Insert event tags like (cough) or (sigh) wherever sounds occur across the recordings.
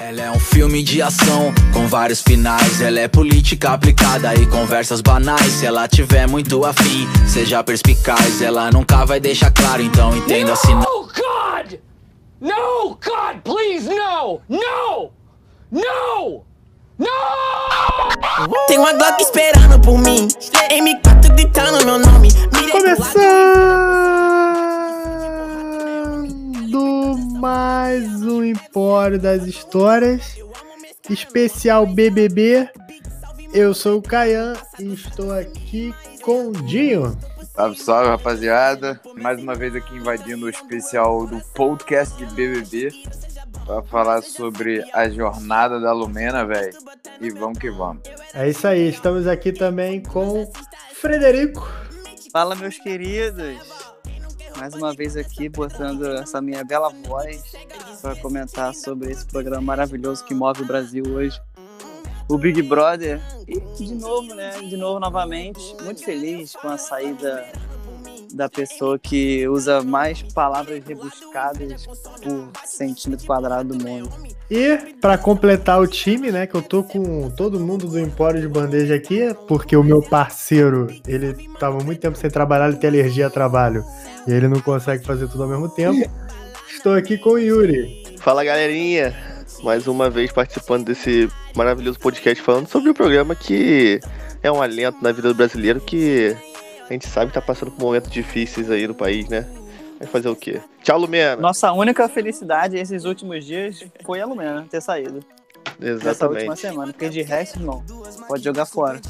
Ela é um filme de ação com vários finais. Ela é política aplicada e conversas banais. Se ela tiver muito afim, seja perspicaz. Ela nunca vai deixar claro, então entenda assim. No, God! No, God, please, no! No! No! No! Tem uma Glock esperando por mim. M4 gritando meu nome. Mirei mais um Empório das Histórias, especial BBB. Eu sou o Caian e estou aqui com o Dinho. Salve, salve, rapaziada. Mais uma vez aqui invadindo o especial do podcast de BBB para falar sobre a jornada da Lumena, velho. E vamos que vamos. É isso aí, estamos aqui também com Frederico. Fala, meus queridos. Mais uma vez aqui, botando essa minha bela voz para comentar sobre esse programa maravilhoso que move o Brasil hoje. O Big Brother. E de novo, né? De novo, novamente. Muito feliz com a saída da pessoa que usa mais palavras rebuscadas por centímetro quadrado do mundo. E para completar o time, né, que eu tô com todo mundo do Empório de Bandeja aqui, porque o meu parceiro, ele tava muito tempo sem trabalhar, ele tem alergia a trabalho, e ele não consegue fazer tudo ao mesmo tempo. Estou aqui com o Yuri. Fala galerinha, mais uma vez participando desse maravilhoso podcast falando sobre um programa que é um alento na vida do brasileiro que a gente sabe que tá passando por momentos difíceis aí no país, né? Vai fazer o quê? Tchau, Lumena. Nossa única felicidade esses últimos dias foi a Lumena ter saído. Essa última Exatamente. semana, porque de resto, não. Pode jogar fora.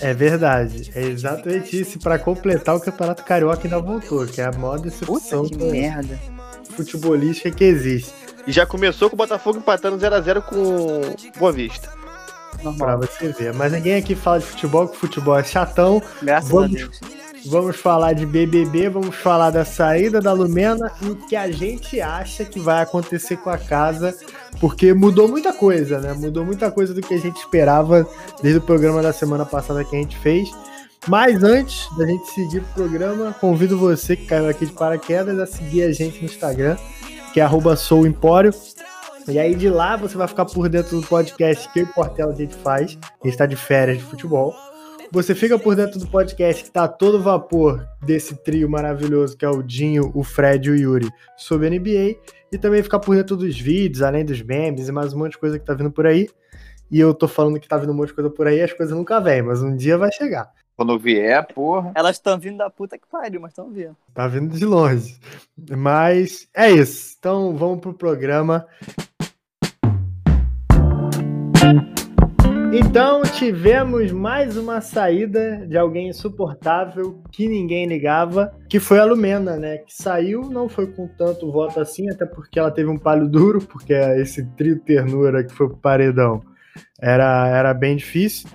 É verdade, é exatamente isso. Para completar o Campeonato Carioca ainda voltou, que é a maior Puta decepção que merda. futebolística que existe. E já começou com o Botafogo empatando 0x0 com Boa Vista. Pra Normal. você ver. Mas ninguém aqui fala de futebol, que futebol é chatão. Graças Vamos- a Deus. Vamos falar de BBB, vamos falar da saída da Lumena e o que a gente acha que vai acontecer com a casa, porque mudou muita coisa, né? Mudou muita coisa do que a gente esperava desde o programa da semana passada que a gente fez. Mas antes da gente seguir o programa, convido você que caiu aqui de paraquedas a seguir a gente no Instagram, que é souempório. E aí de lá você vai ficar por dentro do podcast que o Portela a gente faz. A gente tá de férias de futebol. Você fica por dentro do podcast que tá todo vapor desse trio maravilhoso que é o Dinho, o Fred e o Yuri sobre a NBA. E também ficar por dentro dos vídeos, além dos memes e mais um monte de coisa que tá vindo por aí. E eu tô falando que tá vindo um monte de coisa por aí, as coisas nunca vêm, mas um dia vai chegar. Quando vier, porra. Elas estão vindo da puta que pariu, mas estão vindo. Tá vindo de longe. Mas é isso. Então vamos pro programa. Então tivemos mais uma saída de alguém insuportável que ninguém ligava, que foi a Lumena, né? Que saiu, não foi com tanto voto assim, até porque ela teve um palho duro, porque esse trio ternura que foi pro paredão era, era bem difícil.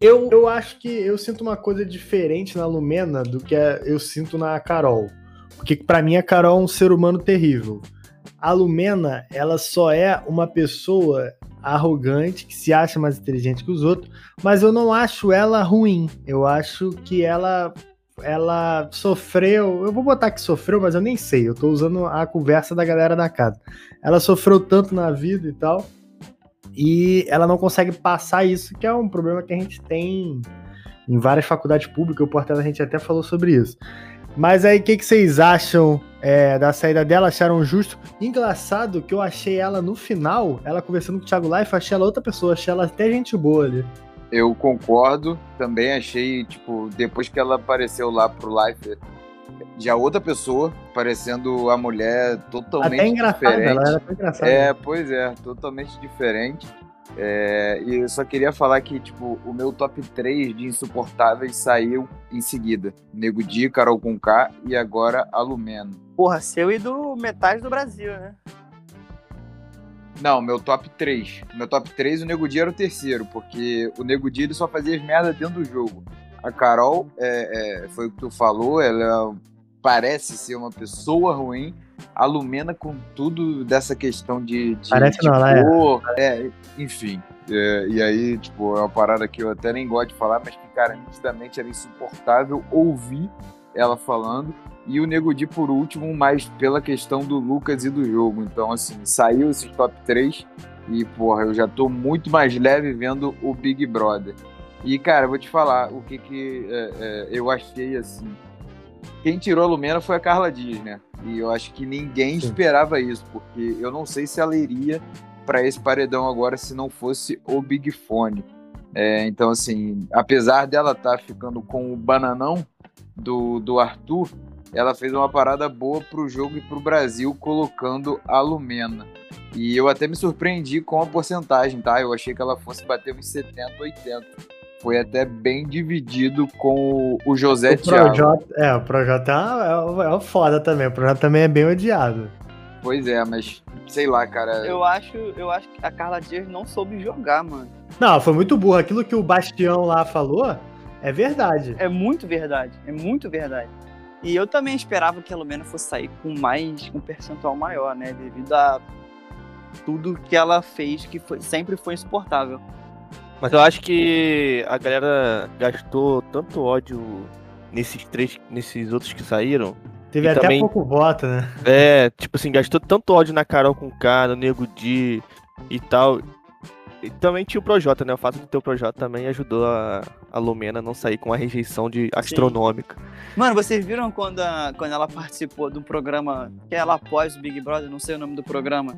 Eu, eu acho que eu sinto uma coisa diferente na Lumena do que eu sinto na Carol. Porque pra mim a Carol é um ser humano terrível. A Lumena, ela só é uma pessoa arrogante, que se acha mais inteligente que os outros, mas eu não acho ela ruim. Eu acho que ela ela sofreu, eu vou botar que sofreu, mas eu nem sei, eu tô usando a conversa da galera da casa. Ela sofreu tanto na vida e tal, e ela não consegue passar isso, que é um problema que a gente tem em várias faculdades públicas, o Portela a gente até falou sobre isso. Mas aí, o que, que vocês acham é, da saída dela? Acharam justo? Engraçado que eu achei ela no final, ela conversando com o Thiago Life, achei ela outra pessoa, achei ela até gente boa ali. Eu concordo. Também achei, tipo, depois que ela apareceu lá pro live, já outra pessoa, parecendo a mulher totalmente até engraçada, diferente. ela era engraçada. É, pois é, totalmente diferente. É, e eu só queria falar que, tipo, o meu top 3 de insuportáveis saiu em seguida. Nego Di, Carol Conká e agora a Lumena. Porra, seu e do metade do Brasil, né? Não, meu top 3. Meu top 3, o Nego Di era o terceiro, porque o Nego Di ele só fazia as merdas dentro do jogo. A Carol, é, é, foi o que tu falou, ela parece ser uma pessoa ruim. A Lumena, com tudo dessa questão de. de Parece de não, é. cor, é, enfim. É, e aí, tipo, é uma parada que eu até nem gosto de falar, mas que, cara, nitidamente era insuportável ouvir ela falando. E o Nego Di por último, mas pela questão do Lucas e do jogo. Então, assim, saiu esses top 3. E, porra, eu já tô muito mais leve vendo o Big Brother. E, cara, vou te falar o que que é, é, eu achei assim. Quem tirou a Lumena foi a Carla Dias, né? E eu acho que ninguém Sim. esperava isso, porque eu não sei se ela iria para esse paredão agora se não fosse o Big Fone. É, então, assim, apesar dela estar ficando com o bananão do, do Arthur, ela fez uma parada boa pro jogo e pro Brasil, colocando a Lumena. E eu até me surpreendi com a porcentagem, tá? Eu achei que ela fosse bater uns 70, 80. Foi até bem dividido com o- José O Thiago. Projota, é, o Projota é, o- é o foda também. O Projota também é bem odiado. Pois é, mas sei lá, cara. Eu acho, eu acho que a Carla Dias não soube jogar, mano. Não, foi muito burro. Aquilo que o Bastião lá falou é verdade. É muito verdade, é muito verdade. E eu também esperava que a Lumena fosse sair com mais, com um percentual maior, né? Devido a tudo que ela fez, que foi, sempre foi insuportável. Mas eu acho que a galera gastou tanto ódio nesses três, nesses outros que saíram. Teve até também- pouco voto, né? É, tipo assim, gastou tanto ódio na Carol com K, no Nego Di e tal. E também tinha o Projota, né? O fato de ter o Projota também ajudou a, a Lumena a não sair com uma rejeição de astronômica. Mano, vocês viram quando, a- quando ela participou de um programa que ela após o Big Brother, não sei o nome do programa.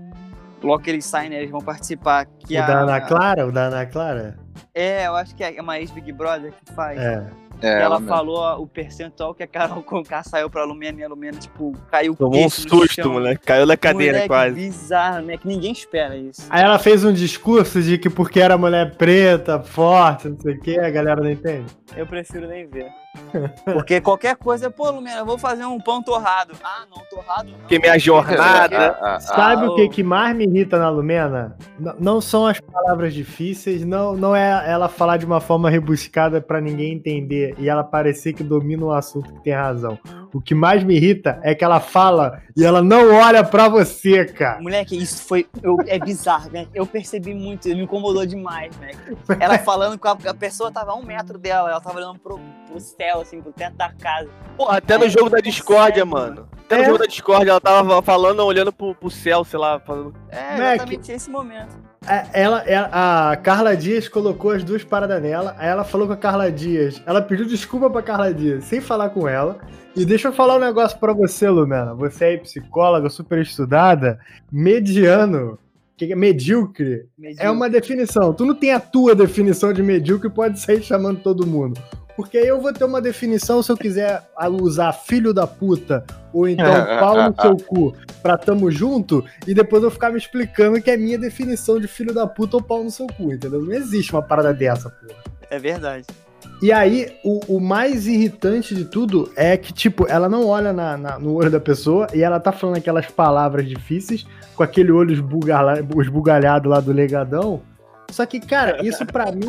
Logo que eles saem, né, eles vão participar. Que o a, da Ana Clara? O da Ana Clara? É, eu acho que é uma ex-Big Brother que faz. É. É, ela mesmo. falou o percentual que a Carol (laughs) Conká saiu pra Lumena e a Lumena, tipo, caiu Tomou um susto, moleque. Caiu na cadeira Moleque, quase. bizarro, né? Que ninguém espera isso. Aí ela fez um discurso de que porque era mulher preta, forte, não sei o que, a galera não entende. Eu prefiro nem ver. (laughs) Porque qualquer coisa, pô, Lumena, eu vou fazer um pão torrado. Ah, não, torrado não. Porque minha jornada. Ah, ah, Sabe Ah, o que, que mais me irrita na Lumena? N- não são as palavras difíceis, não, não é ela falar de uma forma rebuscada pra ninguém entender e ela parecer que domina o assunto que tem razão. O que mais me irrita é que ela fala e ela não olha pra você, cara. Moleque, isso foi. eu- é bizarro, né? Eu percebi muito, me incomodou demais, né? Ela falando com a, a pessoa tava a um metro dela, ela tava olhando pro, pro céu, assim, pro teto da casa. Porra, até no jogo da discórdia, consegue, mano. Até no É. jogo da discórdia, ela tava falando, olhando pro, pro céu, sei lá, falando. É, Mac. exatamente esse momento. É, Ela, ela- a Carla Dias colocou as duas paradas nela, aí ela falou com a Carla Dias. Ela pediu desculpa pra Carla Dias, sem falar com ela. E deixa eu falar um negócio pra você, Lumena. Você é psicóloga, super estudada, mediano, que que é medíocre. É uma definição. Tu não tem a tua definição de medíocre, pode sair chamando todo mundo. Porque aí eu vou ter uma definição se eu quiser usar filho da puta ou então pau no seu cu pra tamo junto e depois eu ficar me explicando que é minha definição de filho da puta ou pau no seu cu, entendeu? Não existe uma parada dessa, porra. É verdade. E aí, o, o mais irritante de tudo é que, tipo, ela não olha na- na- no olho da pessoa e ela tá falando aquelas palavras difíceis com aquele olho esbugalha- esbugalhado lá do legadão. Só que, cara, isso pra mim.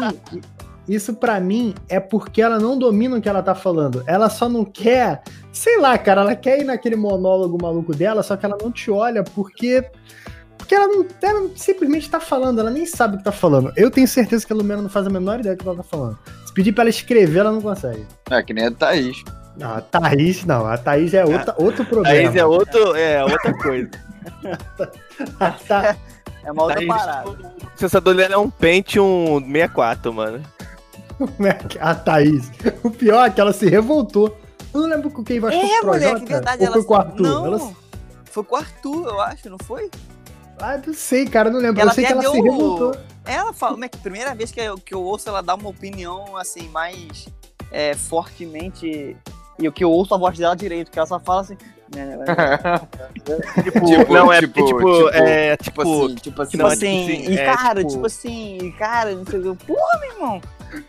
Isso pra mim é porque ela não domina o que ela tá falando. Ela só não quer. Sei lá, cara, ela quer ir naquele monólogo maluco dela, só que ela não te olha porque. Porque ela não. Ela simplesmente tá falando, ela nem sabe o que tá falando. Eu tenho certeza que a Lumena não faz a menor ideia do que ela tá falando. Se pedir pra ela escrever, ela não consegue. É que nem a Thaís. Não, a Thaís, não. A Thaís é outra, outro problema. Aí é outro, é outra coisa. (laughs) Tha- (laughs) É uma outra Thaís, parada. O processador dela é um Pentium 64, mano. (laughs) a Thaís. O pior é que ela se revoltou. Eu não lembro com quem vai É, moleque, verdade. Ou Ela foi com o Arthur? Não, Ela- foi com o Arthur, eu acho, não foi? Ah, não sei, cara, não lembro. Ela eu sei que ela se deu- revoltou. Ela fala, como é que primeira vez que eu, que eu ouço ela dar uma opinião assim mais é, fortemente e o que eu ouço a voz dela direito, que ela só fala assim. Né, (laughs) Tipo, Tipo, não, é tipo, tipo, tipo, é Tipo tipo. assim, tipo assim. tipo Não, é assim, tipo assim, e é, cara, tipo- tipo assim, e cara, não sei o que. Porra, meu irmão.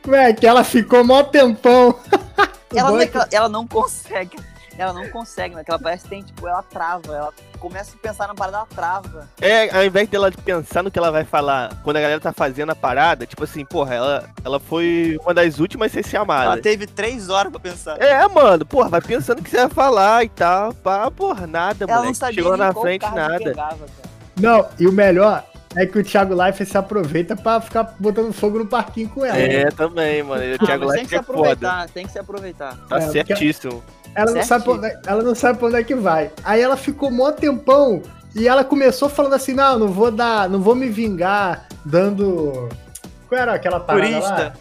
Ué, que ela ficou mó tempão. O Ela é é que ela- não consegue. Ela não consegue, né? Que ela parece que tem, tipo, ela trava. Ela começa a pensar na parada, ela trava. É, ao invés dela pensar no que ela vai falar quando a galera tá fazendo a parada, tipo assim, porra, ela, ela foi uma das últimas a ser Ela chamada. teve três horas pra pensar. É, mano, porra, vai pensando o que você vai falar e tal. Pá, porra, nada, ela não sabia Chegou na frente, nada. pegava. Não, e o melhor é que o Thiago Life se aproveita pra ficar botando fogo no parquinho com ela. É, também, mano. O Ah, Thiago mas tem Life que se é foda. aproveitar, tem que se aproveitar. Tá É, porque- certíssimo. Ela não, sabe pra onde, ela não sabe pra onde é que vai. Aí ela ficou mó tempão E ela começou falando assim: não, não vou dar, não vou me vingar dando. Qual era aquela parada Turista. lá?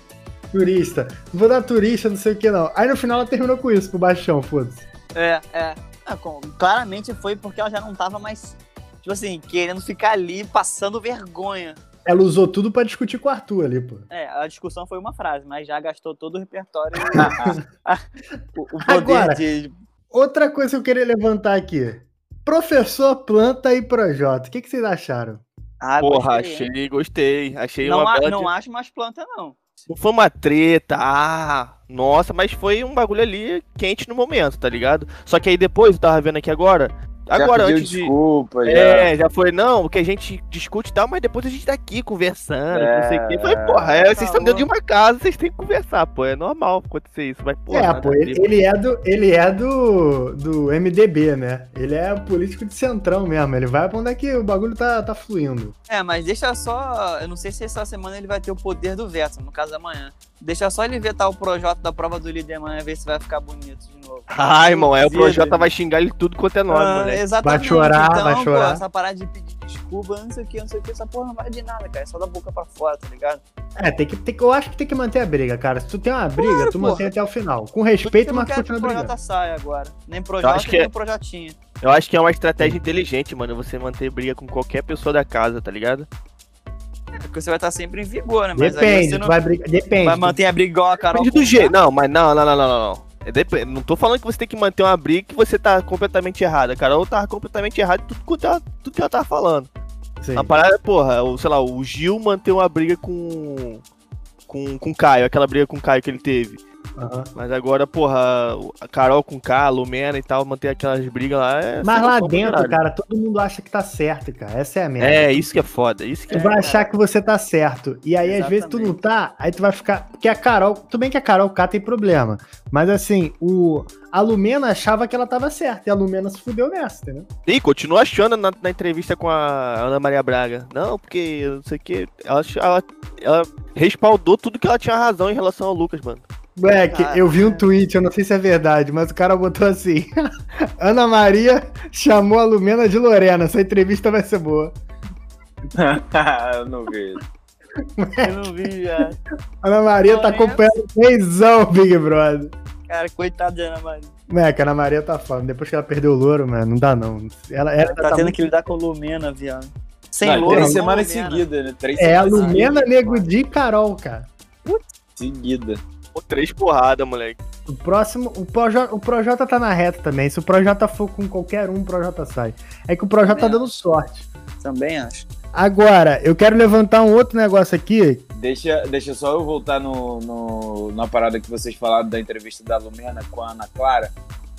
Turista. Não vou dar turista, não sei o que, não. Aí no final ela terminou com isso, pro baixão, foda-se. É, é. Ah, com- claramente foi porque ela já não tava mais, tipo assim, querendo ficar ali passando vergonha. Ela usou tudo pra discutir com o Arthur ali, pô. É, a discussão foi uma frase, mas já gastou todo o repertório. (laughs) o, o poder Agora, de. Outra coisa que eu queria levantar aqui. Professor Planta e Projota. O que, que vocês acharam? Ah, Porra, gostei, hein? achei, gostei. Achei Não, uma a- não de- acho mais planta, não. Não foi uma treta, ah, nossa, mas foi um bagulho ali quente no momento, tá ligado? Só que aí depois, eu tava vendo aqui agora, agora pediu antes de... desculpa, já. É, já foi, não, que a gente discute e tal, mas depois a gente tá aqui conversando, não sei o quê. Foi, porra, é, vocês estão dentro de uma casa, vocês têm que conversar, pô, é normal acontecer isso, mas, porra. é, pô, ele, ele é, do, ele é do, do MDB, né? Ele é político de centrão mesmo. Ele vai pra onde é que o bagulho tá, tá fluindo. É, mas deixa só. Eu não sei se essa semana ele vai ter o poder do veto, no caso amanhã. Deixa só ele vetar o projeto da prova do líder amanhã, ver se vai ficar bonito de novo. Ai, irmão, aí o. Projota vai xingar ele tudo quanto é nome, Ah, moleque. exatamente. Vai chorar, então, vai pô, chorar. essa parada de pedir desculpa, não sei o que, não sei o que, essa porra não vai de nada, cara. É só da boca pra fora, tá ligado? É, tem que, tem eu acho que tem que manter a briga, cara. Se tu tem uma briga, Claro, tu porra. mantém até o final. Com respeito, mas que continua o Projota brigando. saia agora. Nem Projota, acho que nem é- Projotinha. Eu acho que é uma estratégia inteligente, mano, você manter briga com qualquer pessoa da casa, tá ligado? Porque você vai estar sempre em vigor, né? Mas aí Depende, você não vai brigar. Depende. vai manter a briga igual a Carol. Depende do jeito. Não, mas não, não, não, não, não, não. É dep- Não tô falando que você tem que manter uma briga que você tá completamente errada. A Carol tava completamente errada em tudo, quanto ela- tudo que ela tava falando. Sim. A parada, porra, o, sei lá, o Gil manteve uma briga com. Com, com o Caio, aquela briga com o Caio que ele teve. Mas agora, porra, a Carol com K, a Lumena e tal, manter aquelas brigas lá é. Mas lá dentro, caralho. cara, todo mundo acha que tá certo, cara. Essa é a merda. É, isso que é foda. Isso que Tu é. vai achar que você tá certo. E aí, às vezes, tu não Exatamente. tá, aí tu vai ficar. Porque a Carol. Tudo bem que a Carol K tem problema. Mas assim, o. A Lumena achava que ela tava certa. E a Lumena se fudeu nessa, entendeu? E continua achando na, na entrevista com a Ana Maria Braga. Não, porque não sei o que. Ela, ela, ela respaldou tudo que ela tinha razão em relação ao Lucas, mano. Moleque, Cara, eu vi um tweet, eu não sei se é verdade, mas o cara botou assim: (laughs) Ana Maria chamou a Lumena de Lorena. Essa entrevista vai ser boa. (laughs) eu não vi. Eu não vi, já. Ana Maria tá Lorena. acompanhando beijão, Big Brother. Cara, coitada da Ana Maria. Moleque, a Ana Maria tá falando. Depois que ela perdeu o louro, mano, não dá não. Ela, ela Tá, tá tendo muito- que lidar com Lumena, viado. Sem Não, louro, três semanas seguidas, né? Três É a semanas Lumena, Nego Di e Carol, cara. seguida. Pô, três porradas, moleque. O próximo, o Projota, o Projota tá na reta também. Se o Projota for com qualquer um, o Projota sai. É que o Projota tá Também dando sorte. Também acho. Agora, eu quero levantar um outro negócio aqui. Deixa, deixa só eu voltar no, no- na parada que vocês falaram da entrevista da Lumena com a Ana Clara.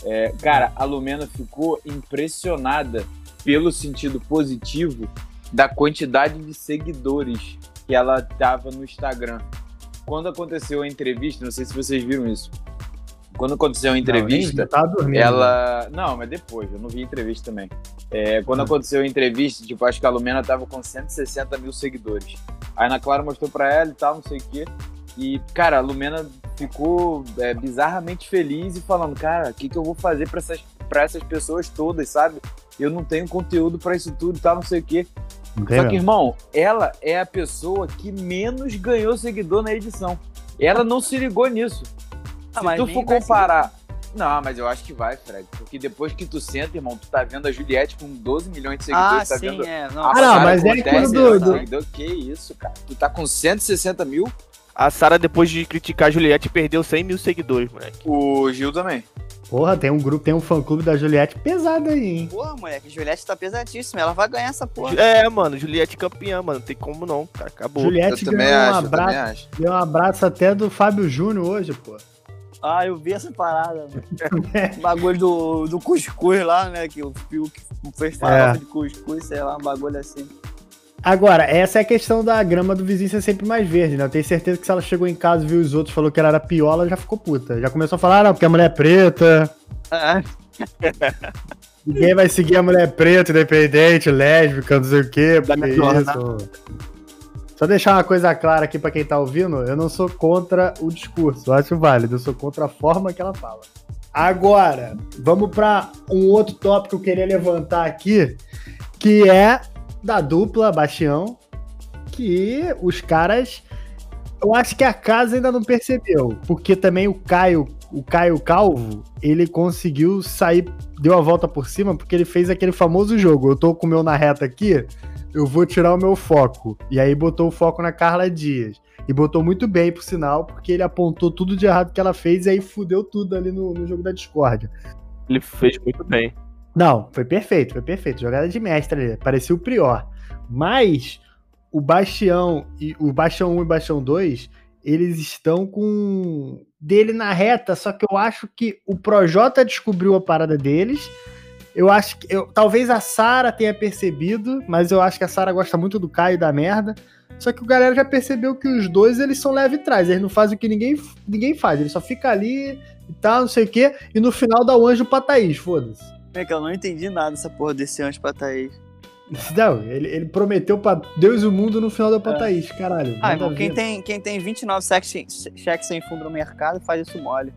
É, cara, a Lumena ficou impressionada pelo sentido positivo da quantidade de seguidores que ela tava no Instagram. Quando aconteceu a entrevista, não sei se vocês viram isso. Quando aconteceu a entrevista, Não, tá dormindo. ela. Não, mas depois, eu não vi a entrevista também. É, quando Ah. aconteceu a entrevista, tipo, acho que a Lumena tava com 160 mil seguidores. Aí a Ana Clara mostrou pra ela e tal, não sei o quê. E, cara, a Lumena ficou é, bizarramente feliz e falando, cara, o que, que eu vou fazer pra essas, pra essas pessoas todas, sabe? Eu não tenho conteúdo pra isso tudo e tal, não sei o quê. Tem Só que, irmão, ela é a pessoa que menos ganhou seguidor na edição. Ela não se ligou nisso. Ah, Se mas tu for comparar. Não, mas eu acho que vai, Fred. Porque depois que tu senta, irmão, tu tá vendo a Juliette com 12 milhões de Ah, seguidores, tá sim, vendo. é. Não, a Ah, não, Sara mas com é 10 aquilo do-. Que isso, cara? Tu tá com 160 mil? A Sara, depois de criticar a Juliette, perdeu 100 mil seguidores, moleque. O Gil também. Porra, tem um grupo, tem um fã-clube da Juliette pesado aí, hein? Porra, moleque, Juliette tá pesadíssima. Ela vai ganhar essa porra. É, mano, Juliette campeã, mano. Não tem como não, cara. Acabou. Juliette eu ganhou um acho, eu também abraço, acho. deu um abraço até do Fábio Júnior hoje, pô. Ah, eu vi essa parada. mano. O (laughs) bagulho do, do cuscuz lá, né? Que o Fiuk fez farofa É. de cuscuz, sei lá, um bagulho assim. Agora, essa é a questão da grama do vizinho ser sempre mais verde, né? Eu tenho certeza que se ela chegou em casa viu os outros falou que ela era piola, já ficou puta. Já começou a falar, ah, não, porque a mulher é preta, Ah, (laughs) ninguém vai seguir a mulher preta, independente, lésbica, não sei o quê, Da porque isso. Só deixar uma coisa clara aqui pra quem tá ouvindo, eu não sou contra o discurso, eu acho válido, eu sou contra a forma que ela fala. Agora, vamos pra um outro tópico que eu queria levantar aqui, que é da dupla Bastião, que os caras. Eu acho que a casa ainda não percebeu, porque também o Caio, o Caio Calvo, ele conseguiu sair, deu a volta por cima, porque ele fez aquele famoso jogo. Eu tô com o meu na reta aqui, eu vou tirar o meu foco. E aí botou o foco na Carla Dias. E botou muito bem, por sinal, porque ele apontou tudo de errado que ela fez e aí fudeu tudo ali no, no jogo da discórdia. Ele fez muito bem. Não, foi perfeito, foi perfeito. Jogada de mestre ali, parecia o Prior. Mas o Bastião e o Bastião 1 e o Bastião 2, eles estão com dele na reta, só que eu acho que o Projota descobriu a parada deles. Eu acho que eu, talvez a Sara tenha percebido, mas eu acho que a Sara gosta muito do Caio da merda. Só que o galera já percebeu que os dois eles são leve trás, eles não fazem o que ninguém, ninguém faz, ele só fica ali e tal, não sei o quê, e no final dá o anjo pra Thaís, foda-se. É que eu não entendi nada dessa porra desse anjo pra Thaís. (laughs) Não, ele, ele prometeu pra Deus e o mundo no final da pra Thaís, caralho. Ah, irmão, a quem tem, quem tem 29 cheques cheques sem fundo no mercado faz isso mole.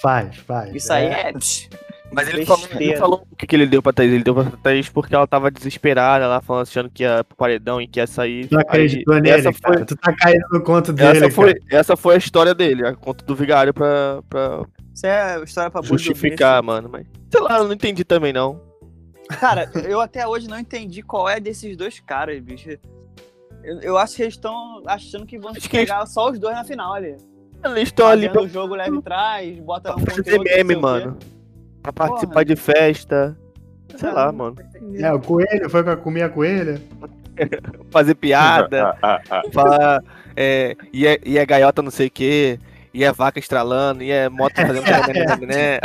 Faz, faz. Isso aí é. psh, (laughs) Mas ele falou, ele falou o que, que ele deu pra Thaís. Ele deu pra Thaís porque ela tava desesperada, ela falando, achando que ia pro paredão e que ia sair. Tu acreditou Aí, nele, essa cara. foi, Tu tá caindo no conto dele, essa, foi, cara. essa foi a história dele, a conta do vigário pra, pra Isso é história pra justificar, mano. Mas, sei lá, eu não entendi também, não. Cara, eu até hoje não entendi qual é desses dois caras, bicho. Eu, eu acho que eles estão achando que vão Acho que eles- pegar só os dois na final ali. Eles estão ali Fazendo pra, o jogo leve trás, bota um pra fazer não sei meme, mano. Pra participar Porra. de festa. Sei lá, Cara, mano. É, o coelho foi pra comer a coelha. (laughs) Fazer piada. (laughs) falar. É, e, é, e é gaiota não sei o quê. E é vaca estralando. E é moto fazendo. (laughs) né?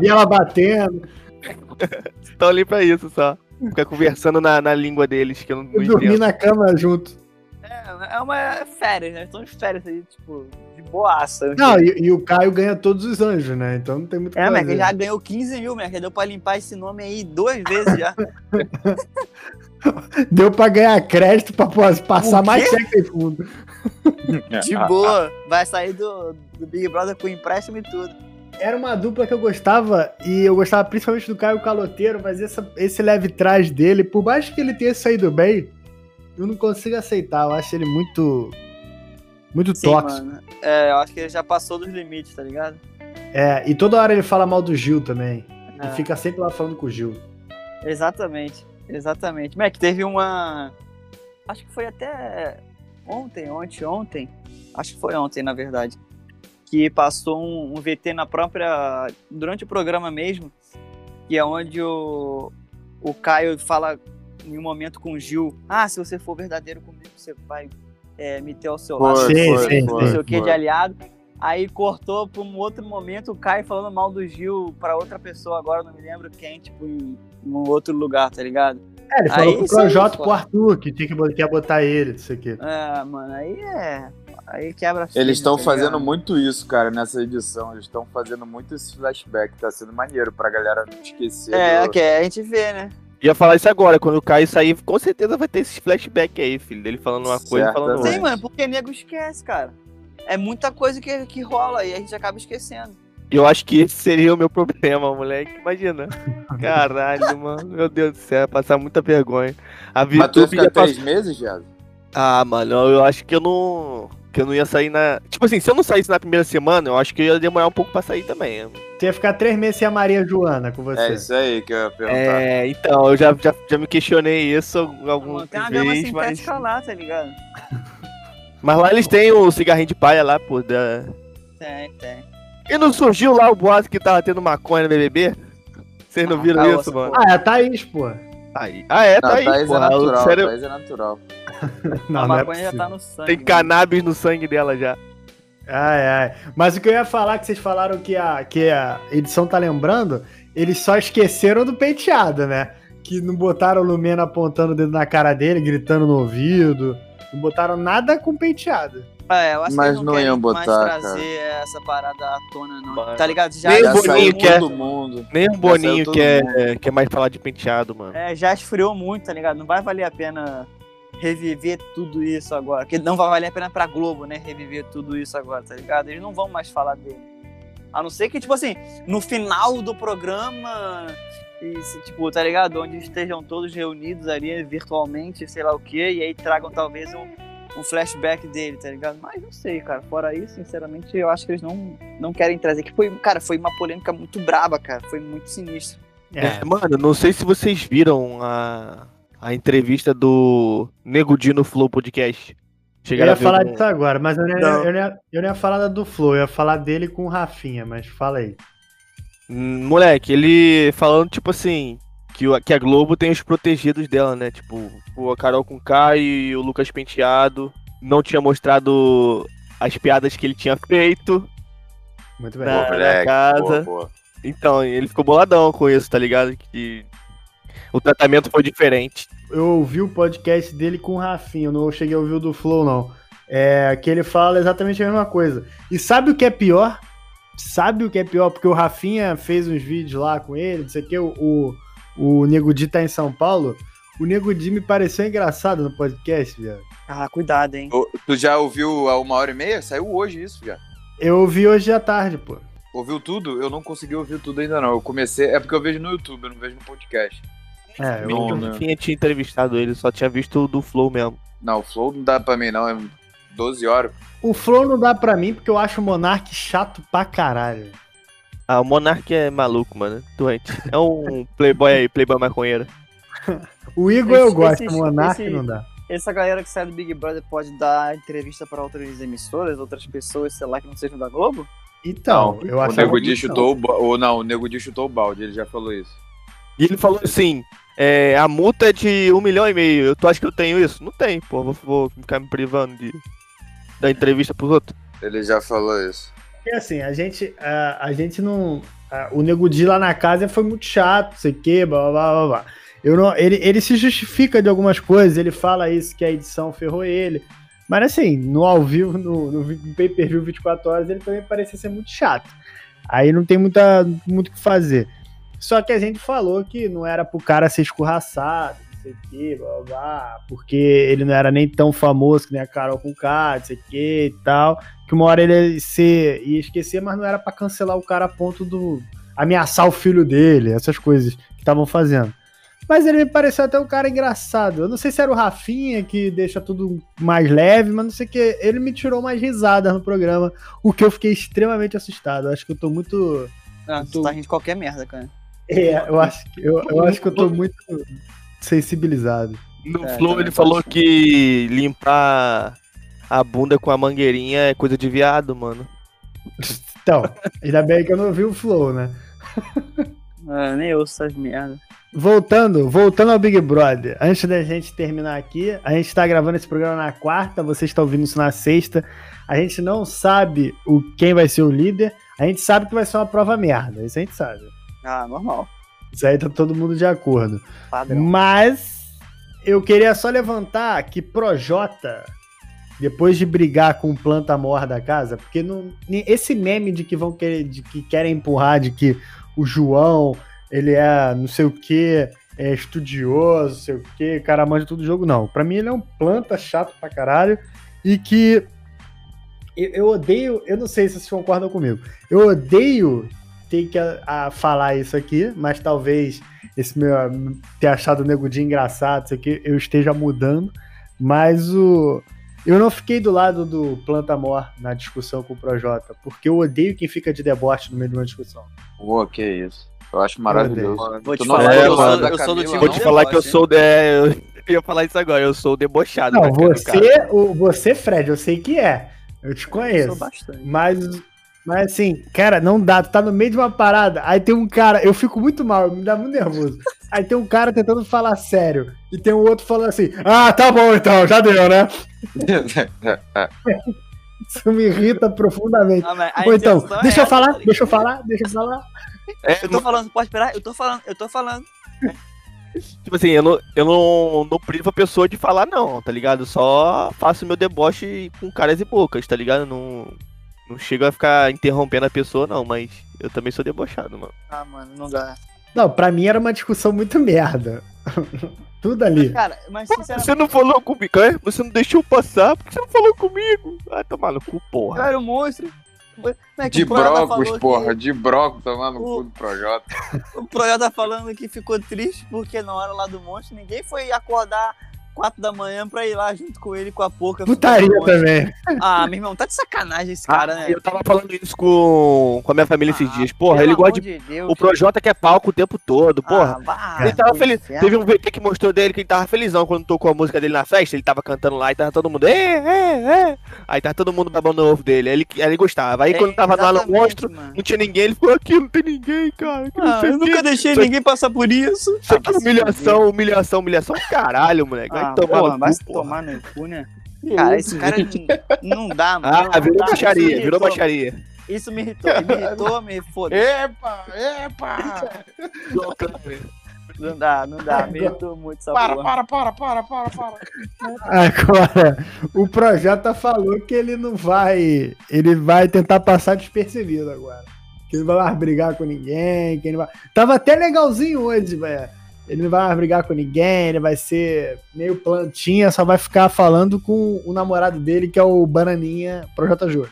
E ela batendo. (laughs) Estão ali pra isso só. Ficar conversando na, na língua deles, que eu não, não Dormir na cama junto. É, é uma férias, né? Estão de férias aí, tipo, de boaça. Não, e, e o Caio ganha todos os anjos, né? Então não tem muito É, fazer. já ganhou 15 mil, Merck. Deu pra limpar esse nome aí duas vezes já. (laughs) (laughs) Deu pra ganhar crédito pra pô, passar mais cheque em fundo. (laughs) De boa. Vai sair do, do Big Brother com empréstimo e tudo. Era uma dupla que eu gostava, e eu gostava principalmente do Caio Caloteiro, mas essa- esse leve trás dele, por mais que ele tenha saído bem, eu não consigo aceitar. Eu acho ele muito. Muito Sim, tóxico. mano. É, eu acho que ele já passou dos limites, tá ligado? É, e toda hora ele fala mal do Gil também. É. E fica sempre lá falando com o Gil. Exatamente, exatamente. Mac, teve uma. Acho que foi até ontem, ontem, ontem. Acho que foi ontem, na verdade. Que passou um, um VT na própria. Durante o programa mesmo. Que é onde o, o Caio fala em um momento com o Gil: Ah, se você for verdadeiro comigo, você vai é, me ter ao seu lado. Foi, Sim, sim, não foi, sei o que de aliado. Aí cortou pra um outro momento o Caio falando mal do Gil pra outra pessoa, agora não me lembro quem, tipo, em, em um outro lugar, tá ligado? É, ele Aí, falou pro isso aí, Projota pô. pro Arthur, que tinha que botar, quer botar ele, não sei o quê. É, mano, aí é. Aí quebra a Eles estão tá fazendo muito isso, cara, nessa edição. Eles estão fazendo muito esse flashback. Tá sendo maneiro pra galera não esquecer. É, do- que a gente vê, né? Ia falar isso agora, quando o Caio sair, com certeza vai ter esse flashback aí, filho. Dele falando uma coisa e falando Certamente. Sim, outra. mano, porque nego esquece, cara. É muita coisa que, que rola e a gente acaba esquecendo. Eu acho que esse seria o meu (laughs) problema, moleque. Imagina. Caralho, mano. Meu Deus do céu, ia passar muita vergonha. A Mas tu ia passar. três meses, Jado? Ah, mano, eu acho que eu não. Que eu não ia sair na. Tipo assim, se eu não saísse na primeira semana, eu acho que eu ia demorar um pouco pra sair também. Você ia ficar três meses sem a Maria Joana com você. É isso aí que eu ia perguntar. É, então, eu já, já, já me questionei isso algumas Mano, tem uma gama vezes, mas. sintética lá, tá ligado? Mas lá eles têm o cigarrinho de palha lá, pô. Da... Tem, tem. E não surgiu lá o boato que tava tendo maconha no BBB? Vocês não Ah, viram caô isso, mano? Ah, é a Thaís, pô. Aí. Ah, é, tá Não, aí, Thaís é natural, sério, Thaís é natural. Não, a não é maconha já possível. tá no sangue. tem mano. cannabis no sangue dela já. Ai, ai. Mas o que eu ia falar, que vocês falaram que a, que a edição tá lembrando, eles só esqueceram do penteado, né? Que não botaram o Lumena apontando o dedo na cara dele, gritando no ouvido. Não botaram nada com penteado. É, eu acho Mas que não querem iam mais botar, trazer essa parada à tona, não. Mano. Tá ligado? Já, Nem Já o Boninho quer- todo mundo. Nem um Boninho saiu todo quer, quer mais falar de penteado, mano. é, já esfriou muito, tá ligado? Não vai valer a pena reviver tudo isso agora. Que não vai valer a pena pra Globo, né? Reviver tudo isso agora, tá ligado? Eles não vão mais falar dele. A não ser que, tipo assim, no final do programa E tipo, tá ligado? Onde estejam todos reunidos ali virtualmente, sei lá o quê, e aí tragam talvez um, um flashback dele, tá ligado? Mas não sei, cara. Fora isso, sinceramente, eu acho que eles não, não querem trazer. Que foi, cara, foi uma polêmica muito braba, cara. Foi muito sinistro. É, mano, não sei se vocês viram a, a entrevista do Nego Di no Flow Podcast. Eu ia falar disso agora, mas eu não, ia, eu, não ia, eu não ia falar da do Flow, eu ia falar dele com o Rafinha, mas fala aí. Hum, Moleque, ele falando, tipo assim, que, que a Globo tem os protegidos dela, né? Tipo, o Carol com K e o Lucas Penteado não tinha mostrado as piadas que ele tinha feito Muito bem. na, na moleque, casa. boa, boa. Então, ele ficou boladão com isso, tá ligado? Que o tratamento foi diferente. Eu ouvi o podcast dele com o Rafinha, eu não cheguei a ouvir o do Flow, não. É que ele fala exatamente a mesma coisa. E sabe o que é pior? Sabe o que é pior? Porque o Rafinha fez uns vídeos lá com ele, não sei o que, o, o, Nego Di tá em São Paulo. O Nego Di me pareceu engraçado no podcast, viado. Ah, cuidado, hein? Ô, Tu já ouviu a uma hora e meia? Saiu hoje isso, já. Eu ouvi hoje à tarde, pô. Ouviu tudo? Eu não consegui ouvir tudo ainda não. Eu comecei. É porque eu vejo no YouTube, eu não vejo no podcast. É, eu, Não, Eu né? tinha, tinha entrevistado ele, só tinha visto o do Flow mesmo. Não, o Flow não dá pra mim, não. É 12 horas. O Flow não dá pra mim porque eu acho o Monark chato pra caralho. Ah, o Monark é maluco, mano. Doente. É um playboy aí, playboy maconheiro. O Igor eu Esse- gosto, esse- o Monark esse- não dá. Essa galera que sai do Big Brother pode dar entrevista pra outras emissoras, outras pessoas, sei lá, que não sejam da Globo? Então, eu o acho Nego Di chutou o ou Não, o Nego Di chutou o balde, ele já falou isso. E ele falou assim: é, a multa é de um milhão e meio. Eu, tu acha que eu tenho isso? Não tem, pô. Vou, vou ficar me privando de dar entrevista pros outros. Ele já falou isso. Porque assim, a gente, a, a gente não. a- o Nego Di lá na casa foi muito chato, sei que, blá blá blá blá. Eu não, ele, ele se justifica de algumas coisas, ele fala isso que a edição ferrou ele. Mas assim, no ao vivo, no, no, vi- no pay-per-view 24 horas, ele também parecia ser muito chato. Aí não tem muita, muito o que fazer. Só que a gente falou que não era pro cara ser escorraçado, não sei o que, blá blá, blá, porque ele não era nem tão famoso que nem a Carol com K, não sei o que e tal que uma hora ele ia, ser, ia esquecer, mas não era pra cancelar o cara a ponto do ameaçar o filho dele, essas coisas que estavam fazendo. Mas ele me pareceu até um cara engraçado. Eu não sei se era o Rafinha que deixa tudo mais leve, mas não sei o que. Ele me tirou mais risadas no programa, o que eu fiquei extremamente assustado. Eu acho que eu tô muito. Ah, tô- tu tá rindo de qualquer merda, cara. É, eu acho que eu, eu acho que eu tô muito sensibilizado. No É, Flow ele falou que limpar a bunda com a mangueirinha é coisa de viado, mano. Então, ainda bem que eu não vi o Flow, né? Ah, nem eu essas merda. Voltando, voltando ao Big Brother, antes da gente terminar aqui, a gente tá gravando esse programa na quarta, você está ouvindo isso na sexta. A gente não sabe o quem vai ser o líder, a gente sabe que vai ser uma prova merda, isso a gente sabe. Ah, normal. Isso aí tá todo mundo de acordo. Padrão. Mas eu queria só levantar que Projota, depois de brigar com o planta mor da casa, porque não, esse meme de que vão querer, de que querem empurrar, de que o João ele é não sei o que, é estudioso, não sei o que, cara manja tudo jogo, não. Pra mim ele é um planta chato pra caralho e que eu, eu odeio, eu não sei se vocês concordam comigo, eu odeio ter que a, a falar isso aqui, mas talvez esse meu ter achado o Nego engraçado, isso aqui, eu esteja mudando, mas o eu não fiquei do lado do Planta Mor na discussão com o Projota, porque eu odeio quem fica de deboche no meio de uma discussão. Pô, que isso. Eu acho maravilhoso. Vou te falar é, que eu sou, eu sou do time Vou te falar que eu sou. É, eu (laughs) ia falar isso agora, eu sou o debochado. Não, você, o, você, Fred, eu sei que é. Eu te Eu conheço. sou bastante. Mas, mas assim, cara, não dá. Tu tá no meio de uma parada, aí tem um cara, eu fico muito mal, me dá muito nervoso. Aí tem um cara tentando falar sério, e tem um outro falando assim: Ah, tá bom então, já deu, né? (laughs) Isso me irrita profundamente. Ah, Ou então, é deixa eu essa, falar, deixa eu falar, deixa eu falar. É, Eu tô falando, pode esperar? Eu tô falando, eu tô falando. Tipo assim, eu não, eu não, não privo a pessoa de falar, não, tá ligado? Eu só faço meu deboche com caras e bocas, tá ligado? Não, não chego a ficar interrompendo a pessoa, não, mas eu também sou debochado, mano. Ah, mano, não dá. Não, pra mim era uma discussão muito merda. (laughs) Tudo ali. Cara, mas sinceramente, Você não falou comigo, é? Você não deixou passar, por que você não falou comigo? Ah, tomar no cu, eu porra. era um monstro. Como é que De o Projota brócolis, falou porra. que- De brócolis, tomar no O- cu do Projota. (laughs) O Projota tá falando que ficou triste porque na hora lá do monte ninguém foi acordar 4 da manhã pra ir lá junto com ele com a porca. Putaria também. Ah, meu irmão, tá de sacanagem esse cara, né? Eu tava falando isso com, com a minha família esses Ah, dias. Porra, ele gosta de. Deus. O Projota quer palco o tempo todo, porra. Ah, ele tava feliz. Teve um VT que mostrou dele que ele tava felizão quando tocou a música dele na festa. Ele tava cantando lá e tava todo mundo. É, é, é. Aí tava todo mundo babando no ovo dele. Aí ele, ele gostava. Aí É, quando tava lá no monstro, mano. não tinha ninguém. Ele ficou aqui, não tem ninguém, cara. Que Ah, eu o quê." nunca deixei Isso ninguém passar por isso. Isso Ah, aqui é humilhação, humilhação, humilhação. Caralho, moleque. Vai Ah, tomar porra, no vai cu, tomar no cu, né? (laughs) Cara, esse cara não, não dá, mano. Ah, não virou dá. Baixaria, me virou irritou. baixaria. Isso me irritou, me irritou, me foda. Epa, epa! (laughs) Não dá, não dá, me irritou muito essa Para, porra. para, para, para, para, para. Agora, o Projota falou que ele não vai. Ele vai tentar passar despercebido agora. Que ele não vai mais brigar com ninguém. Que ele vai... Tava até legalzinho hoje, velho. Ele não vai mais brigar com ninguém, ele vai ser meio plantinha, só vai ficar falando com o namorado dele, que é o Bananinha Projota Júnior.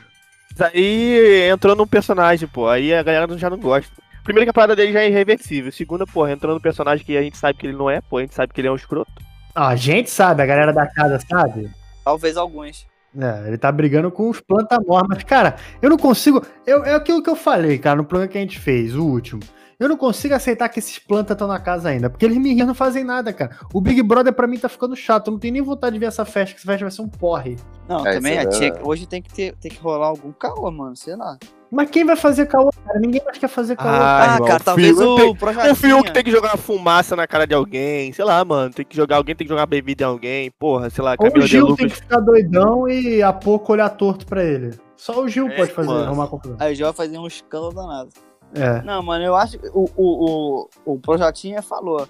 Isso aí entrou num personagem, pô. Aí a galera já não gosta. Primeiro que a parada dele já é irreversível. Segunda, porra, entrou num personagem que a gente sabe que ele não é, pô. A gente sabe que ele é um escroto. Ah, a gente sabe, a galera da casa sabe. Talvez alguns. É, ele tá brigando com os plantamor, mas, cara, eu não consigo. Eu, é aquilo que eu falei, cara, no programa que a gente fez, o último. Eu não consigo aceitar que esses plantas estão na casa ainda, porque eles me não fazem nada, cara. O Big Brother pra mim tá ficando chato, eu não tenho nem vontade de ver essa festa, que essa festa vai ser um porre. Não, É, também isso é a tia, verdade. hoje tem que, ter, tem que rolar algum caô, mano, sei lá. Mas quem vai fazer caô, cara? Ninguém mais quer fazer caô. Ah, Ah, cara, o talvez o tem- Projatinha. O Fiuk tem que jogar uma fumaça na cara de alguém. Sei lá, mano. Tem que jogar alguém, tem que jogar bebida em alguém. Porra, sei lá, Ou o de Gil tem que ficar doidão e a pouco olhar torto pra ele. Só o Gil É, pode fazer, mano. arrumar confusão. Aí já vai fazer um escândalo danado. É. Não, mano, eu acho que o, o, o, o Projatinha falou.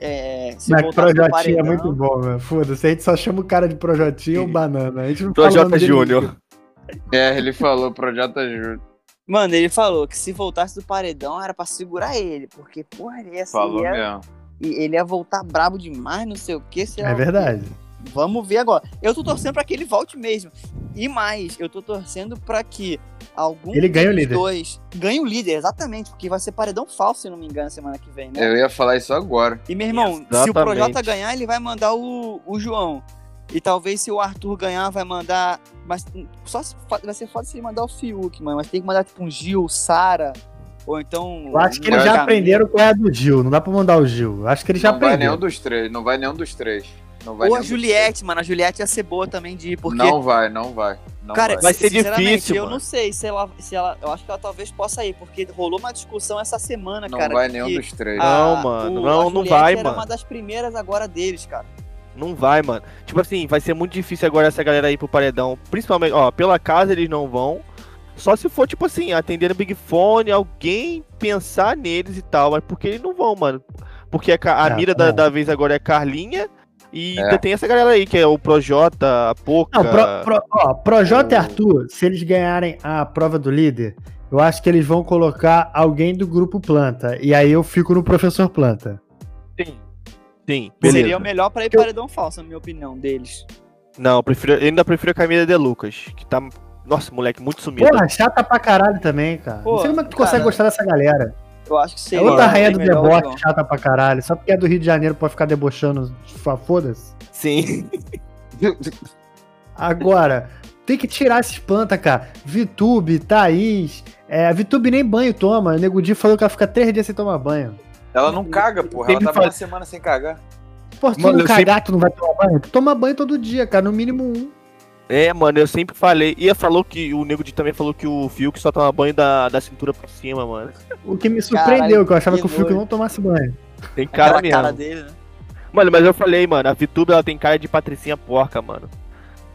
É, se Mas voltasse pro Projotinho é muito bom, velho. Foda-se, a gente só chama o cara de Projotinho ou banana. A gente não Projota Júnior. É, ele falou, Projota Júnior. Mano, ele falou que se voltasse do paredão era pra segurar ele, porque, porra, ele ia, Falou ia, mesmo. e ele ia voltar brabo demais, não sei o que. sei lá É verdade. Vamos ver agora. Eu tô torcendo pra que ele volte mesmo. E mais, eu tô torcendo pra que algum Ele ganhe o líder. dois ganhe o líder, exatamente, porque vai ser paredão falso, se não me engano, semana que vem, né? Eu ia falar isso agora. E meu irmão, se o Exatamente. Projota ganhar, ele vai mandar o, o João. E talvez se o Arthur ganhar, vai mandar. Mas só se, vai ser foda se ele mandar o Fiuk, mano. Mas tem que mandar tipo um Gil, Sara. Ou então. Eu acho que eles já aprenderam qual é a do Gil. Não dá pra mandar o Gil. Eu acho que eles já não vai nenhum aprenderam. dos três, não vai nenhum dos três. Não vai Ou a Juliette, mano. A Juliette ia ser boa também de ir, três. porque. Não vai, não vai. Não Cara, vai. Vai ser sinceramente, difícil, Eu mano. não sei se ela, se ela. Eu acho que ela talvez possa ir, porque rolou uma discussão essa semana, Não cara. vai de nenhum dos três. a- Não, mano, o- não, a não vai, era mano. uma das primeiras agora deles, cara. Não vai, mano. Tipo assim, vai ser muito difícil agora essa galera ir pro paredão. Principalmente, ó, pela casa eles não vão. Só se for, tipo assim, atender no Big Fone, alguém pensar neles e tal. Mas porque eles não vão, mano. Porque a, a É, mira da, da vez agora é Carlinha. E É. ainda tem essa galera aí, que é o Projota, a Poca. Não, pro, pro, ó, Projota e o- Arthur, se eles ganharem a prova do líder, eu acho que eles vão colocar alguém do grupo Planta. E aí eu fico no professor Planta. Sim. Sim, beleza. Seria o melhor pra ir paredão falso, na minha opinião, deles. Não, eu, prefiro, eu ainda prefiro a Camila de Lucas, que tá. Nossa, moleque, muito sumida. Porra, chata pra caralho também, cara. Pô, não sei como é que tu cara, consegue gostar dessa galera. Eu acho que É seria. outra rainha do deboche, chata pra caralho. Só porque é do Rio de Janeiro pode ficar debochando. fa- Foda-se. Sim. (laughs) Agora, tem que tirar esses plantas, cara. Vitube, Thaís. É, a Vitube nem banho toma. O Nego Di falou que ela fica três dias sem tomar banho. Ela não caga, porra. Ela Sempre tava fala- uma semana sem cagar. Pô, se tu não cagar, tu não vai tomar banho? Tu toma banho todo dia, cara. No mínimo um. É, mano, eu sempre falei. E falou que o Nego de também falou que o Fiuk só toma banho da, da cintura pra cima, mano. O que me surpreendeu, Caralho, que eu achava que que o Fiuk não tomasse banho. Tem cara Aquela mesmo. cara dele, né? Mano, mas eu falei, mano, a Vitube ela tem cara de patricinha porca, mano.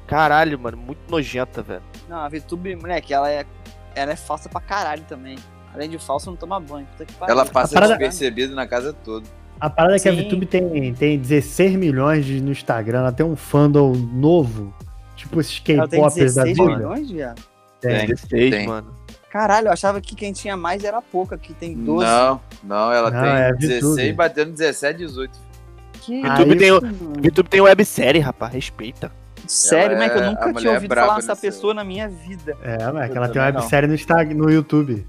Caralho, mano, muito nojenta, velho. Não, a Vitube, moleque, ela é, ela é falsa pra caralho também. Além de falsa, não toma banho. Puta que pariu. Ela passa parada- despercebida na casa toda. A parada é que a. VTube tem, tem 16 milhões de, no Instagram, ela tem um fandom novo, tipo esses K-popers da 16 vida. milhões, viado. Tem, 16, tem. mano. Caralho, eu achava que quem tinha mais era a pouca, que tem 12. Não, não, ela Não, tem é a 16 VTube. batendo 17, 18. Que YouTube Aí- tem? Vitube tem websérie, rapaz, respeita. Sério, Ela mas que eu é- a nunca mulher tinha é ouvido braba falar nessa nesse- pessoa na minha vida. É, mas que Eu ela tem uma também não. websérie no, Instagram, no YouTube.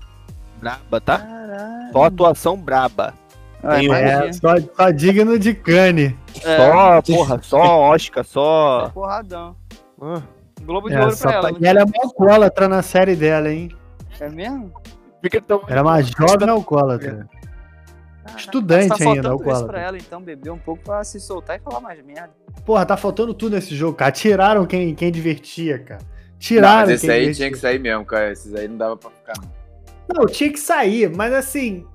Braba, tá? Caralho. Só atuação braba. Ah, Tem- imagina. É, só, só digno de Cane. É, Só, porra, só Oscar, só. porradão. Ah, Globo de É, ouro pra ela. pra- E ela é uma alcoólatra na série dela, hein? É mesmo? Fica tão. Ela é uma jovem alcoólatra. Estudante Mas tá ainda, faltando isso alcoólatra. pra ela, então, beber um pouco pra se soltar e falar mais merda. Porra, tá faltando tudo nesse jogo, cara. Tiraram quem, quem divertia, cara. Não, Tiraram mas esse quem aí divertia. tinha que sair mesmo, cara. Esses aí não dava pra ficar, não. Não, tinha que sair, mas assim.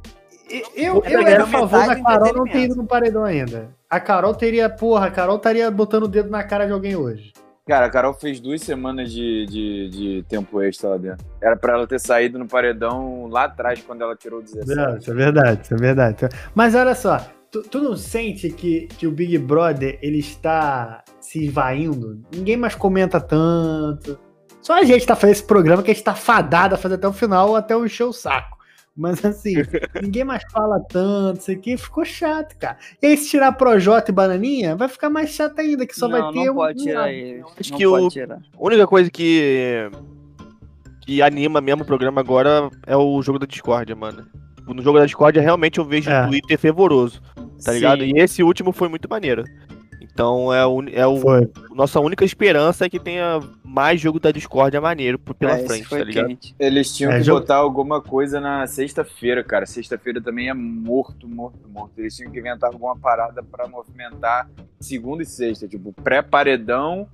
Eu, eu era era a favor da Carol não ter ido no paredão ainda. A Carol teria, porra, a Carol estaria botando o dedo na cara de alguém hoje. Cara, a Carol fez duas semanas de, de, de tempo extra lá dentro. Era pra ela ter saído no paredão lá atrás, quando ela tirou 17. Não, isso é verdade, isso é verdade. Mas olha só, tu, tu não sente que, que o Big Brother ele está se esvaindo? Ninguém mais comenta tanto. Só a gente tá fazendo esse programa que a gente tá fadado a fazer até o final, até eu encher o saco. Mas assim, (laughs) ninguém mais fala tanto, isso aqui ficou chato, cara. E aí, se tirar Projota e Bananinha, vai ficar mais chato ainda, que só não, vai ter não um. pode tirar lado. ele. Acho não que pode o- tirar. A única coisa que. que anima mesmo o programa agora é o jogo da discórdia, mano. No jogo da discórdia, realmente eu vejo É. o Twitter fervoroso, tá ligado? Sim. E esse último foi muito maneiro. Então é, o, é o, Foi. nossa única esperança é que tenha mais jogo da discórdia maneiro por- pela É, frente, tá ligado? quente. Eles tinham É, que jogo- botar alguma coisa na sexta-feira, cara. Sexta-feira também é morto, morto, morto. Eles tinham que inventar alguma parada pra movimentar segunda e sexta. Tipo, pré-paredão,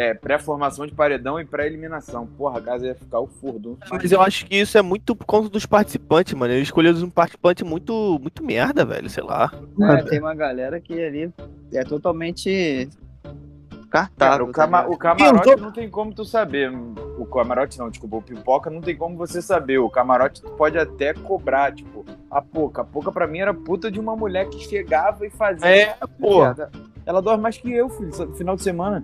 é, pré-formação de paredão e pré-eliminação. Porra, a casa ia ficar o furdum. Mas eu acho que isso é muito por conta dos participantes, mano. Eles escolheram um participante muito, muito merda, velho. Sei lá. É, tem uma galera que ali é totalmente cartável. o, tá cama- o camarote tô- não tem como tu saber. O camarote não, desculpa, o pipoca não tem como você saber. O camarote tu pode até cobrar, tipo, a Poca. A Poca pra mim era puta de uma mulher que chegava e fazia. É, porra. Merda. Ela dorme mais que eu, filho, no final de semana.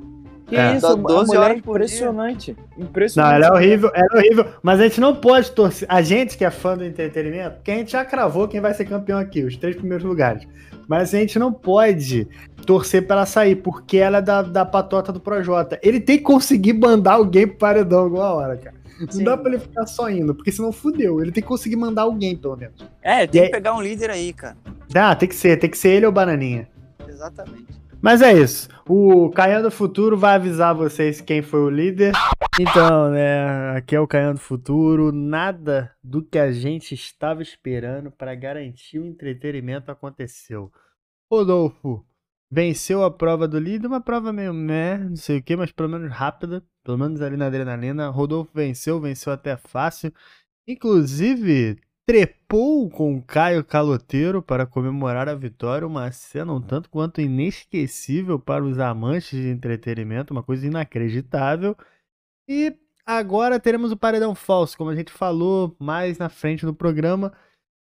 Que É. isso, Dá a 12 mulher é dia. impressionante. Não, Impressionante. ela é horrível, ela é horrível. Mas a gente não pode torcer. A gente que é fã do entretenimento, porque a gente já cravou quem vai ser campeão aqui, os três primeiros lugares. Mas a gente não pode torcer pra ela sair, porque ela é da, da patota do Projota. Ele tem que conseguir mandar alguém pro paredão alguma hora, cara. Não Sim. dá pra ele ficar só indo, porque senão fudeu. Ele tem que conseguir mandar alguém, pelo menos. É, tem E que aí- pegar um líder aí, cara. Ah, tem que ser, tem que ser ele ou Bananinha. Exatamente. Mas é isso. O Caian do Futuro vai avisar vocês quem foi o líder. Então, né? Aqui é o Caian do Futuro. Nada do que a gente estava esperando para garantir o entretenimento aconteceu. Rodolfo venceu a prova do líder, uma prova meio meh, não sei o que, mas pelo menos rápida. Pelo menos ali na adrenalina. Rodolfo venceu, venceu até fácil. Inclusive, trepou com Caio Caloteiro para comemorar a vitória, uma cena um tanto quanto inesquecível para os amantes de entretenimento, uma coisa inacreditável. E agora teremos o paredão falso, como a gente falou mais na frente no programa.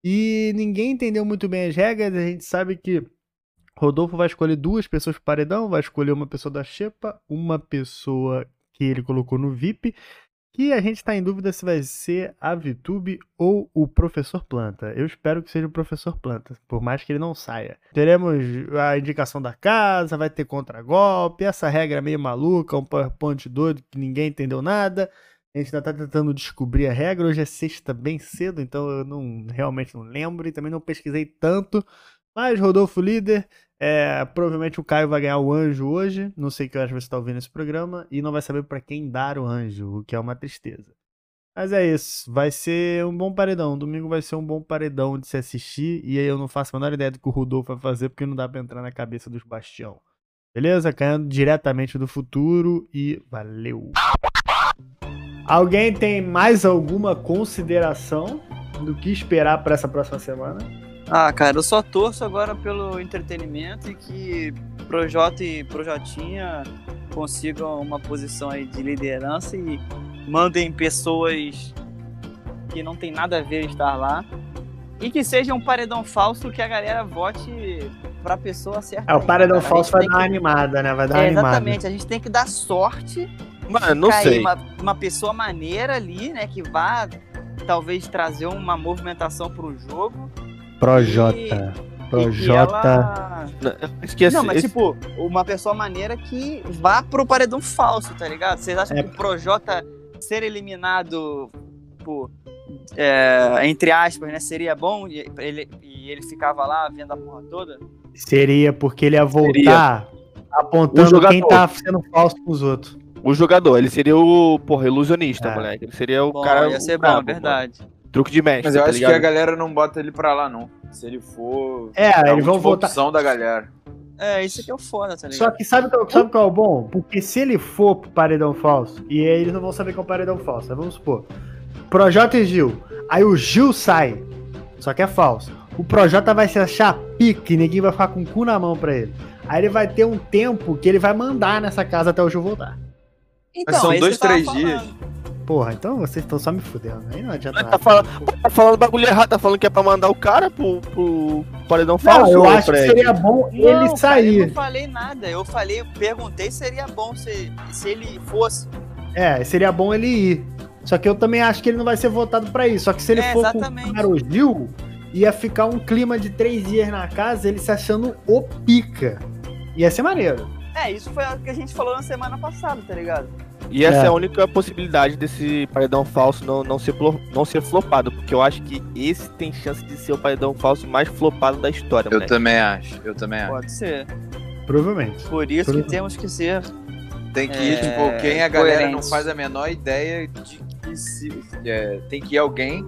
E ninguém entendeu muito bem as regras, a gente sabe que Rodolfo vai escolher duas pessoas para o paredão, vai escolher uma pessoa da Xepa, uma pessoa que ele colocou no VIP, que a gente está em dúvida se vai ser a Vitube ou o Professor Planta. Eu espero que seja o Professor Planta, por mais que ele não saia. Teremos a indicação da casa, vai ter contragolpe, essa regra meio maluca, um PowerPoint doido que ninguém entendeu nada. A gente ainda tá tentando descobrir a regra. Hoje é sexta bem cedo, então eu não realmente não lembro e também não pesquisei tanto. Mas Rodolfo líder, é, provavelmente o Caio vai ganhar o anjo hoje. Não sei que horas você está ouvindo esse programa. E não vai saber para quem dar o anjo, o que é uma tristeza. Mas é isso. Vai ser um bom paredão. Domingo vai ser um bom paredão de se assistir. E aí eu não faço a menor ideia do que o Rodolfo vai fazer, porque não dá pra entrar na cabeça dos Bastião. Beleza? Caindo diretamente do futuro e valeu! Alguém tem mais alguma consideração do que esperar para essa próxima semana? Ah, cara, eu só torço agora pelo entretenimento e que Projota e Projotinha consigam uma posição aí de liderança e mandem pessoas que não tem nada a ver estar lá. E que seja um paredão falso que a galera vote pra pessoa certa. É, o paredão cara. Falso vai dar uma que- animada, né? Vai dar É, animada. exatamente, a gente tem que dar sorte Mano, não cair sei. Uma, uma pessoa maneira ali, né, que vá talvez trazer uma movimentação pro jogo. Projota. Projota. ela- Não, mas tipo, uma pessoa maneira que vá pro paredão falso, tá ligado? Vocês acham É. que o Projota ser eliminado por. é, entre aspas, né? Seria bom e ele, e ele ficava lá vendo a porra toda? Seria porque ele ia voltar apontando O jogador. quem tá sendo falso com os outros. o jogador, ele seria o, porra, ilusionista, É. moleque. Ele seria o Bom, cara. ia ser o bom, brabo, é verdade. mano. Truque de mestre, Mas eu tá acho que ligado? a galera não bota ele pra lá, não. Se ele for. É, a eles vão última voltar. opção da galera. É, isso que é o foda, tá ligado? Só que sabe, qual- sabe qual é o bom? Porque se ele for pro paredão falso, e aí eles não vão saber que é um paredão falso, aí vamos supor. Projota e Gil. Aí o Gil sai. Só que é falso. O Projota vai se achar pique, ninguém vai ficar com o cu na mão pra ele. Aí ele vai ter um tempo que ele vai mandar nessa casa até o Gil voltar. Então, Mas são é isso dois, que três falando. Porra, então vocês estão só me fudendo. Aí não adianta Mas nada. tá falando, tá falando bagulho errado, tá falando que é pra mandar o cara pro, pro paredão Não, falso. eu acho que seria bom Não, ele cara, eu sair. não falei nada. Eu falei, perguntei se seria bom se, se ele fosse. É, seria bom ele ir. Só que eu também acho que ele não vai ser votado pra isso. Só que se ele É, for exatamente. com o Gil, ia ficar um clima de três dias na casa, ele se achando o pica. Ia ser maneiro. É, isso foi o que a gente falou na semana passada, tá ligado? E essa é. É. a única possibilidade desse paredão falso não, não, ser, flo- não ser flopado, porque eu acho que esse tem chance de ser o paredão falso mais flopado da história, Eu moleque. também acho. Eu também acho. Pode ser. Provavelmente. Por isso que Tudo. temos que ser. Tem que ir, É, tipo, quem a galera não coerentes. faz a menor ideia de que se. é, tem que ir alguém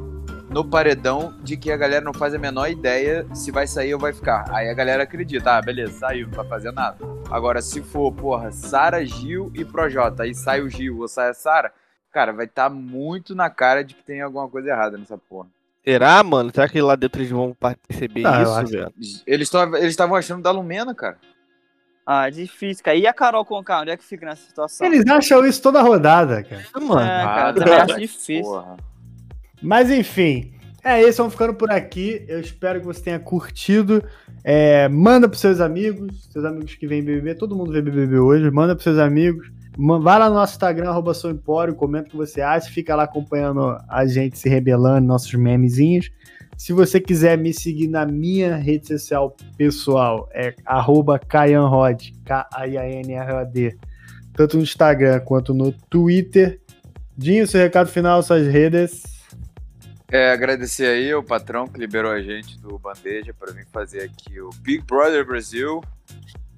no paredão de que a galera não faz a menor ideia se vai sair ou vai ficar. Aí a galera acredita, ah, beleza, saiu, não tá fazendo nada. Agora, se for, porra, Sara, Gil e Projota, aí sai o Gil ou sai a Sara, cara, vai estar muito na cara de que tem alguma coisa errada nessa porra. Será, mano? Será que lá dentro eles vão perceber Ah, isso, velho? Eles estavam achando da Lumena, cara. Ah, difícil, cara. E a Carol Conká, onde é que fica nessa situação? Eles acham isso toda rodada, cara. Ah, mano. É, cara, Ah, eu também acho difícil. Porra. Mas enfim, é isso, vamos ficando por aqui. Eu espero que você tenha curtido. É, manda pros seus amigos, seus amigos que vêm BBB, todo mundo vê BBB hoje, manda pros seus amigos. Vai lá no nosso Instagram, arroba Empório, comenta o que você acha, fica lá acompanhando a gente se rebelando, nossos memezinhos. Se você quiser me seguir na minha rede social pessoal, é arroba KaianRod, K-A-I-A-N-R-O-D, tanto no Instagram quanto no Twitter. Dinho, seu recado final, suas redes. É, agradecer aí ao patrão que liberou a gente do Bandeja para vir fazer aqui o Big Brother Brasil.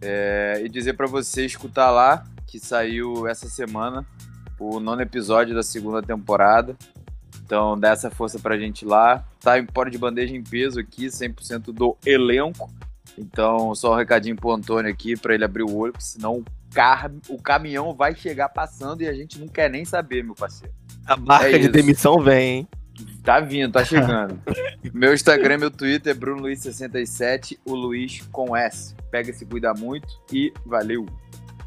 É, e dizer para você escutar lá, que saiu essa semana, o nono episódio da segunda temporada. Então dá essa força pra gente lá. Tá Empório de Bandeja em peso aqui, 100% do elenco. Então só um recadinho pro Antônio aqui para ele abrir o olho, porque senão o, car o caminhão vai chegar passando e a gente não quer nem saber, meu parceiro. A marca É de demissão vem, hein? Tá vindo, tá chegando. (laughs) meu Instagram, meu Twitter é BrunoLuiz67, o Luiz com S. Pega e se cuida muito e valeu.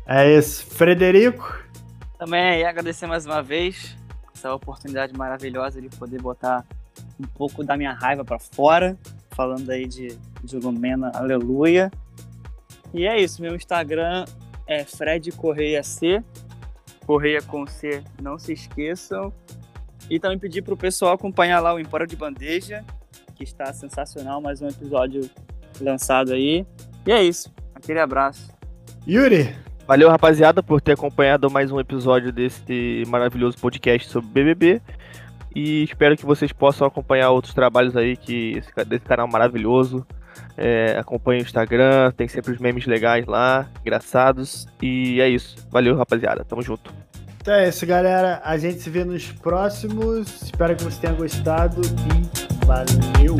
É isso. Frederico. Também aí agradecer mais uma vez essa oportunidade maravilhosa de poder botar um pouco da minha raiva pra fora, falando aí de, de Lumena, aleluia. E é isso, meu Instagram é Fred Correia C, Correia com C, não se esqueçam. E também pedir pro pessoal acompanhar lá o Empório de Bandeja, que está sensacional, mais um episódio lançado aí. E é isso, aquele abraço. Yuri. Valeu, rapaziada, por ter acompanhado mais um episódio desse maravilhoso podcast sobre BBB. E espero que vocês possam acompanhar outros trabalhos aí que esse desse canal maravilhoso. É, acompanhe o Instagram, tem sempre os memes legais lá, engraçados. E é isso. Valeu, rapaziada. Tamo junto. Então é isso, galera. A gente se vê nos próximos. Espero que você tenha gostado e valeu!